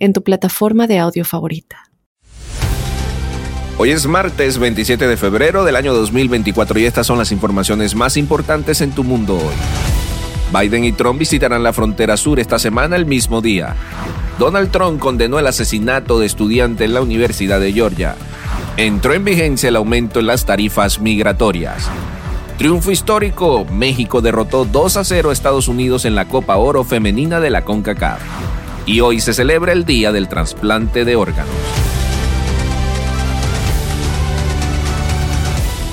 en tu plataforma de audio favorita. Hoy es martes 27 de febrero del año 2024 y estas son las informaciones más importantes en tu mundo hoy. Biden y Trump visitarán la frontera sur esta semana el mismo día. Donald Trump condenó el asesinato de estudiante en la Universidad de Georgia. Entró en vigencia el aumento en las tarifas migratorias. Triunfo histórico, México derrotó 2 a 0 a Estados Unidos en la Copa Oro Femenina de la CONCACAF y hoy se celebra el Día del Trasplante de Órganos.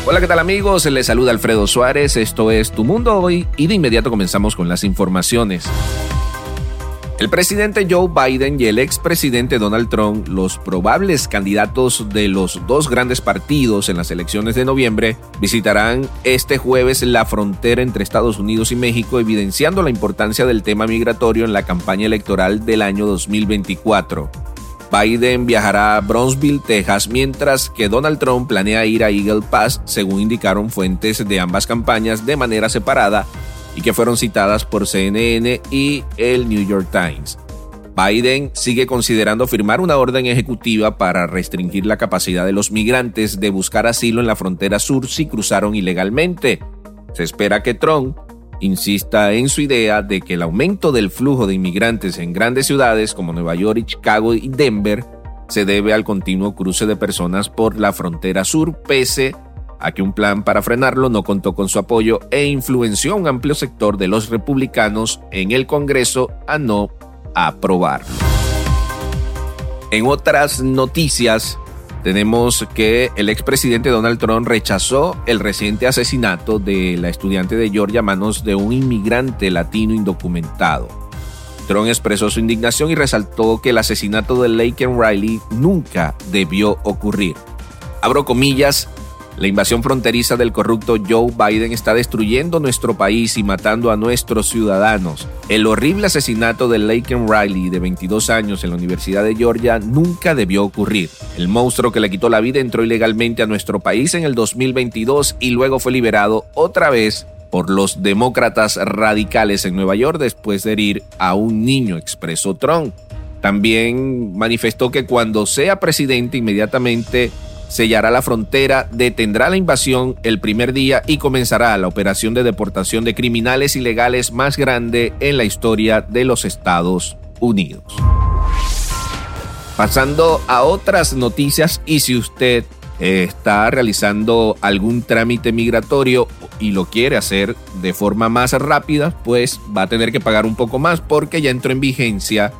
Hola, ¿qué tal amigos? Les saluda Alfredo Suárez, esto es Tu Mundo Hoy y de inmediato comenzamos con las informaciones. El presidente Joe Biden y el expresidente Donald Trump, los probables candidatos de los dos grandes partidos en las elecciones de noviembre, visitarán este jueves la frontera entre Estados Unidos y México, evidenciando la importancia del tema migratorio en la campaña electoral del año 2024. Biden viajará a Bronzeville, Texas, mientras que Donald Trump planea ir a Eagle Pass, según indicaron fuentes de ambas campañas de manera separada y que fueron citadas por CNN y el New York Times. Biden sigue considerando firmar una orden ejecutiva para restringir la capacidad de los migrantes de buscar asilo en la frontera sur si cruzaron ilegalmente. Se espera que Trump insista en su idea de que el aumento del flujo de inmigrantes en grandes ciudades como Nueva York, Chicago y Denver se debe al continuo cruce de personas por la frontera sur, pese a que un plan para frenarlo no contó con su apoyo e influenció a un amplio sector de los republicanos en el Congreso a no aprobarlo. En otras noticias, tenemos que el expresidente Donald Trump rechazó el reciente asesinato de la estudiante de Georgia a manos de un inmigrante latino indocumentado. Trump expresó su indignación y resaltó que el asesinato de Laken Riley nunca debió ocurrir. Abro comillas, la invasión fronteriza del corrupto Joe Biden está destruyendo nuestro país y matando a nuestros ciudadanos. El horrible asesinato de Laken Riley, de 22 años, en la Universidad de Georgia, nunca debió ocurrir. El monstruo que le quitó la vida entró ilegalmente a nuestro país en el 2022 y luego fue liberado otra vez por los demócratas radicales en Nueva York después de herir a un niño, expresó Trump. También manifestó que cuando sea presidente inmediatamente sellará la frontera, detendrá la invasión el primer día y comenzará la operación de deportación de criminales ilegales más grande en la historia de los Estados Unidos. Pasando a otras noticias y si usted está realizando algún trámite migratorio y lo quiere hacer de forma más rápida, pues va a tener que pagar un poco más porque ya entró en vigencia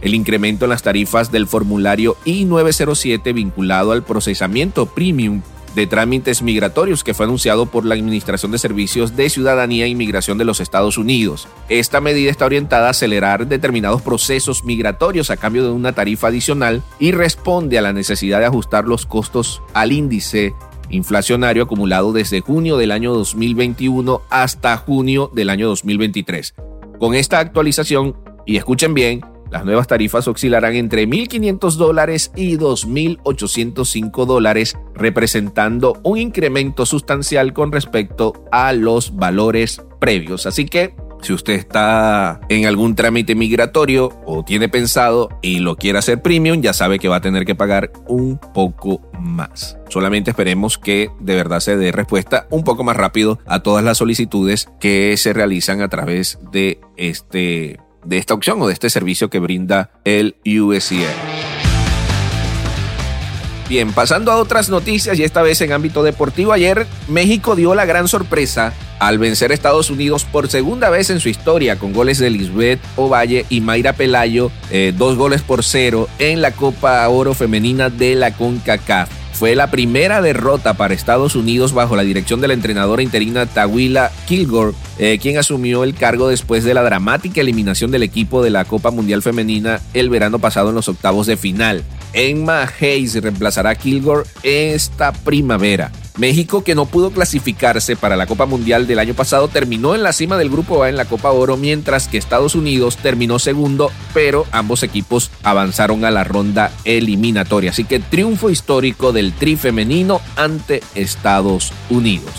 el incremento en las tarifas del formulario I-907 vinculado al procesamiento premium de trámites migratorios que fue anunciado por la Administración de Servicios de Ciudadanía e Inmigración de los Estados Unidos. Esta medida está orientada a acelerar determinados procesos migratorios a cambio de una tarifa adicional y responde a la necesidad de ajustar los costos al índice inflacionario acumulado desde junio del año 2021 hasta junio del año 2023. Con esta actualización, y escuchen bien, las nuevas tarifas oscilarán entre 1.500 dólares y 2.805 dólares, representando un incremento sustancial con respecto a los valores previos. Así que si usted está en algún trámite migratorio o tiene pensado y lo quiere hacer premium, ya sabe que va a tener que pagar un poco más. Solamente esperemos que de verdad se dé respuesta un poco más rápido a todas las solicitudes que se realizan a través de este de esta opción o de este servicio que brinda el USCA. Bien, pasando a otras noticias y esta vez en ámbito deportivo, ayer México dio la gran sorpresa al vencer a Estados Unidos por segunda vez en su historia con goles de Lisbeth Ovalle y Mayra Pelayo, eh, dos goles por cero en la Copa Oro Femenina de la CONCACAF. Fue la primera derrota para Estados Unidos bajo la dirección de la entrenadora interina Tawila Kilgore, eh, quien asumió el cargo después de la dramática eliminación del equipo de la Copa Mundial Femenina el verano pasado en los octavos de final. Emma Hayes reemplazará a Kilgore esta primavera. México, que no pudo clasificarse para la Copa Mundial del año pasado, terminó en la cima del Grupo A en la Copa Oro, mientras que Estados Unidos terminó segundo, pero ambos equipos avanzaron a la ronda eliminatoria. Así que triunfo histórico del tri femenino ante Estados Unidos.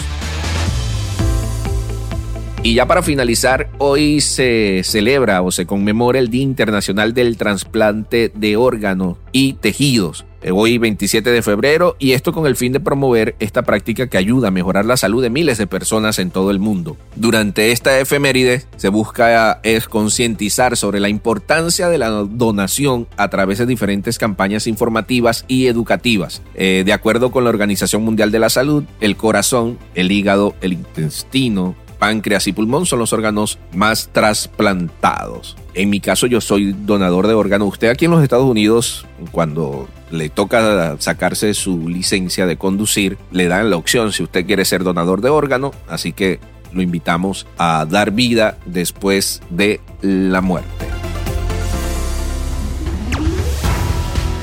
Y ya para finalizar, hoy se celebra o se conmemora el Día Internacional del Trasplante de Órganos y Tejidos. Eh, hoy 27 de febrero y esto con el fin de promover esta práctica que ayuda a mejorar la salud de miles de personas en todo el mundo. Durante esta efeméride se busca es concientizar sobre la importancia de la donación a través de diferentes campañas informativas y educativas. Eh, de acuerdo con la Organización Mundial de la Salud, el corazón, el hígado, el intestino, páncreas y pulmón son los órganos más trasplantados. En mi caso yo soy donador de órganos. Usted aquí en los Estados Unidos, cuando le toca sacarse su licencia de conducir, le dan la opción si usted quiere ser donador de órgano. Así que lo invitamos a dar vida después de la muerte.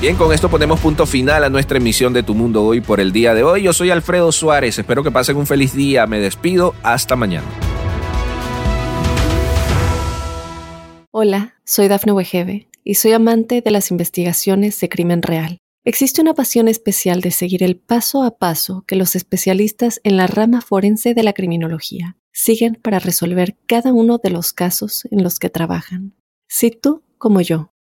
Bien, con esto ponemos punto final a nuestra emisión de Tu Mundo Hoy por el día de hoy. Yo soy Alfredo Suárez, espero que pasen un feliz día, me despido, hasta mañana. Hola, soy Dafne Wegebe y soy amante de las investigaciones de crimen real. Existe una pasión especial de seguir el paso a paso que los especialistas en la rama forense de la criminología siguen para resolver cada uno de los casos en los que trabajan. Si tú, como yo,